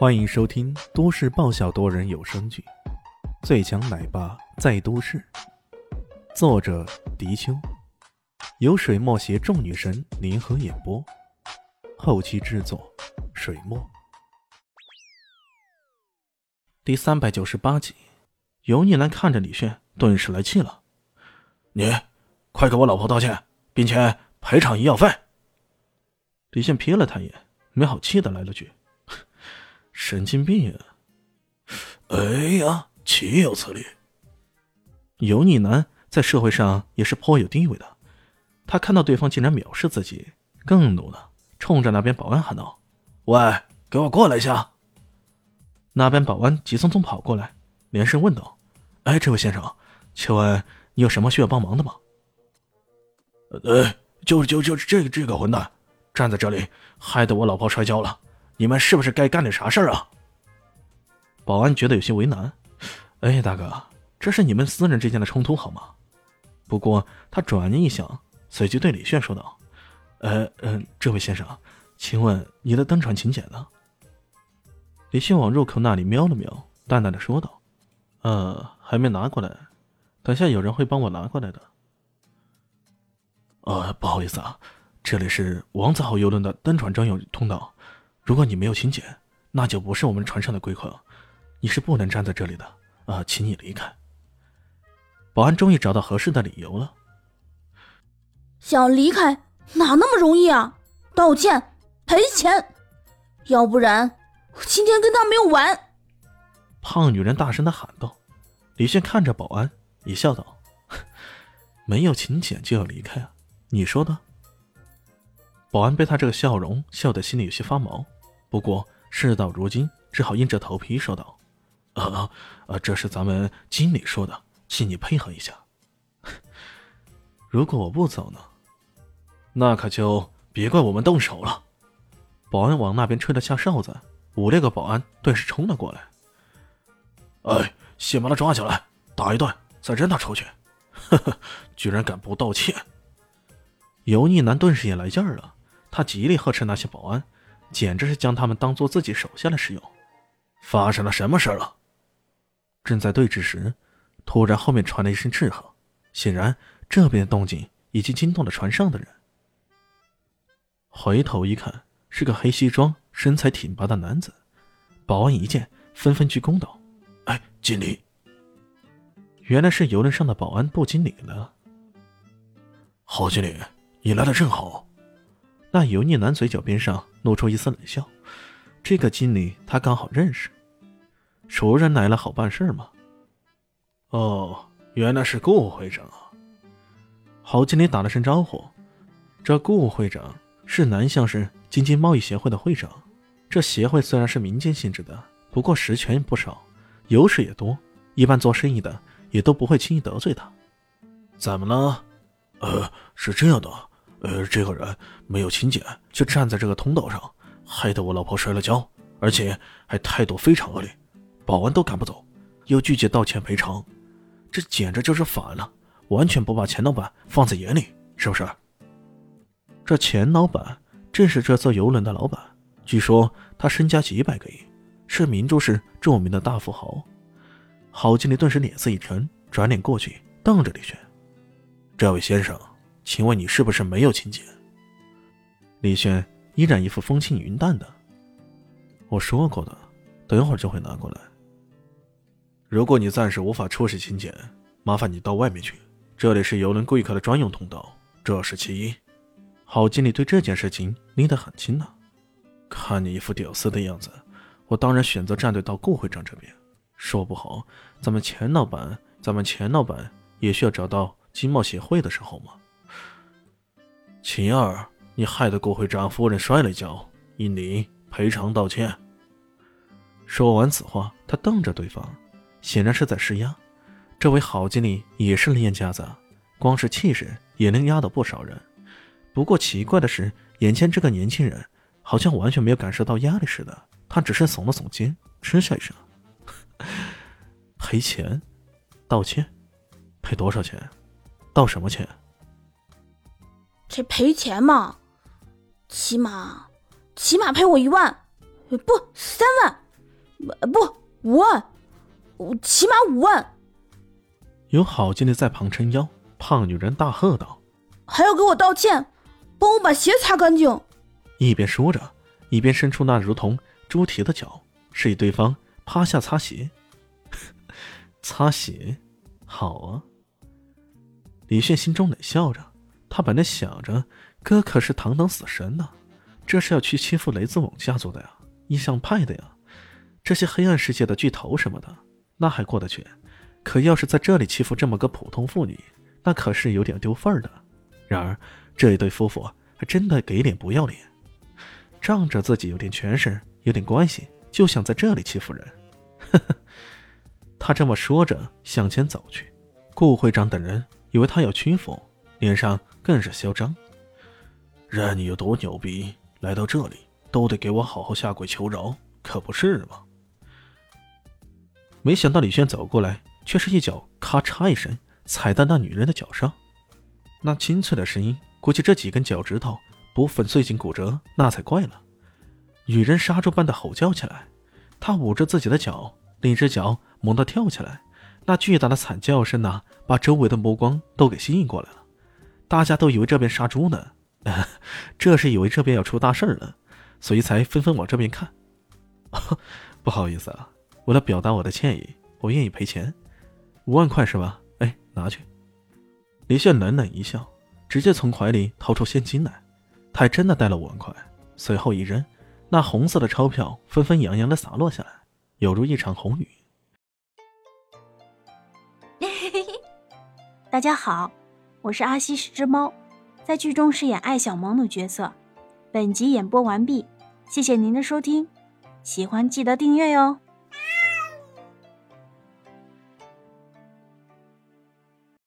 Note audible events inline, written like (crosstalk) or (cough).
欢迎收听都市爆笑多人有声剧《最强奶爸在都市》，作者：迪秋，由水墨携众女神联合演播，后期制作：水墨。第三百九十八集，油腻男看着李炫，顿时来气了：“你，快给我老婆道歉，并且赔偿医药费！”李炫瞥了他一眼，没好气的来了句。神经病！哎呀，岂有此理！油腻男在社会上也是颇有地位的，他看到对方竟然藐视自己，更怒了，冲着那边保安喊道：“喂，给我过来一下！”那边保安急匆匆跑过来，连声问道：“哎，这位先生，请问你有什么需要帮忙的吗？”“呃，就就就是这个这个混蛋，站在这里，害得我老婆摔跤了。”你们是不是该干点啥事儿啊？保安觉得有些为难。哎，大哥，这是你们私人之间的冲突好吗？不过他转念一想，随即对李炫说道：“呃呃，这位先生，请问你的登船请柬呢？”李炫往入口那里瞄了瞄，淡淡的说道：“呃，还没拿过来，等下有人会帮我拿过来的。”呃，不好意思啊，这里是王子号游轮的登船专用通道。如果你没有请柬，那就不是我们船上的贵客，你是不能站在这里的啊，请你离开。保安终于找到合适的理由了，想离开哪那么容易啊？道歉赔钱，要不然我今天跟他没有完！胖女人大声的喊道。李炫看着保安，也笑道：“ (laughs) 没有请柬就要离开啊？你说的。”保安被他这个笑容笑得心里有些发毛。不过事到如今，只好硬着头皮说道：“啊啊，这是咱们经理说的，请你配合一下。(laughs) 如果我不走呢，那可就别怪我们动手了。”保安往那边吹了下哨子，五六个保安顿时冲了过来。“哎，先把他抓起来，打一顿，再扔他出去。”呵呵，居然敢不道歉！油腻男顿时也来劲儿了，他极力呵斥那些保安。简直是将他们当做自己手下来使用。发生了什么事了？正在对峙时，突然后面传来一声斥喝，显然这边的动静已经惊动了船上的人。回头一看，是个黑西装、身材挺拔的男子。保安一见，纷纷鞠躬道：“哎，经理！”原来是游轮上的保安部经理了。郝经理，你来的正好。那油腻男嘴角边上露出一丝冷笑，这个经理他刚好认识，熟人来了好办事吗？哦，原来是顾会长啊！郝经理打了声招呼，这顾会长是南向市京津贸易协会的会长，这协会虽然是民间性质的，不过实权不少，油水也多，一般做生意的也都不会轻易得罪他。怎么了？呃，是这样的。呃，这个人没有请柬，就站在这个通道上，害得我老婆摔了跤，而且还态度非常恶劣，保安都赶不走，又拒绝道歉赔偿，这简直就是反了，完全不把钱老板放在眼里，是不是？这钱老板正是这艘游轮的老板，据说他身家几百个亿，是明珠市著名的大富豪。郝经理顿时脸色一沉，转脸过去瞪着李轩：“这位先生。”请问你是不是没有请柬？李轩依然一副风轻云淡的。我说过的，等一会儿就会拿过来。如果你暂时无法出示请柬，麻烦你到外面去，这里是游轮贵客的专用通道，这是其一。郝经理对这件事情拎得很轻呐。看你一副屌丝的样子，我当然选择站队到顾会长这边。说不好，咱们钱老板，咱们钱老板也需要找到经贸协会的时候吗？秦二，你害得顾会长夫人摔了一跤，应你赔偿道歉。说完此话，他瞪着对方，显然是在施压。这位郝经理也是练家子，光是气势也能压倒不少人。不过奇怪的是，眼前这个年轻人好像完全没有感受到压力似的，他只是耸了耸肩，嗤笑一声：“ (laughs) 赔钱？道歉？赔多少钱？道什么歉？”这赔钱嘛，起码起码赔我一万，不三万。不，五万，起码五万。有好心的在旁撑腰，胖女人大喝道：“还要给我道歉，帮我把鞋擦干净。”一边说着，一边伸出那如同猪蹄的脚，示意对方趴下擦鞋。(laughs) 擦鞋，好啊。李炫心中冷笑着，他本来想着，哥可是堂堂死神呢，这是要去欺负雷子猛家族的呀，印象派的呀，这些黑暗世界的巨头什么的，那还过得去。可要是在这里欺负这么个普通妇女，那可是有点丢份儿的。然而这一对夫妇还真的给脸不要脸，仗着自己有点权势、有点关系，就想在这里欺负人。(laughs) 他这么说着向前走去，顾会长等人。以为他要屈服，脸上更是嚣张。任你有多牛逼，来到这里都得给我好好下跪求饶，可不是吗？没想到李轩走过来，却是一脚咔嚓一声踩在那女人的脚上，那清脆的声音，估计这几根脚趾头不粉碎性骨折那才怪了。女人杀猪般的吼叫起来，她捂着自己的脚，另一只脚猛地跳起来。那巨大的惨叫声呐，把周围的目光都给吸引过来了。大家都以为这边杀猪呢，(laughs) 这是以为这边要出大事了，所以才纷纷往这边看。(laughs) 不好意思啊，为了表达我的歉意，我愿意赔钱，五万块是吧？哎，拿去。李炫冷冷一笑，直接从怀里掏出现金来，他还真的带了五万块。随后一扔，那红色的钞票纷纷扬扬的洒落下来，犹如一场红雨。(laughs) 大家好，我是阿西是只猫，在剧中饰演艾小萌的角色。本集演播完毕，谢谢您的收听，喜欢记得订阅哟。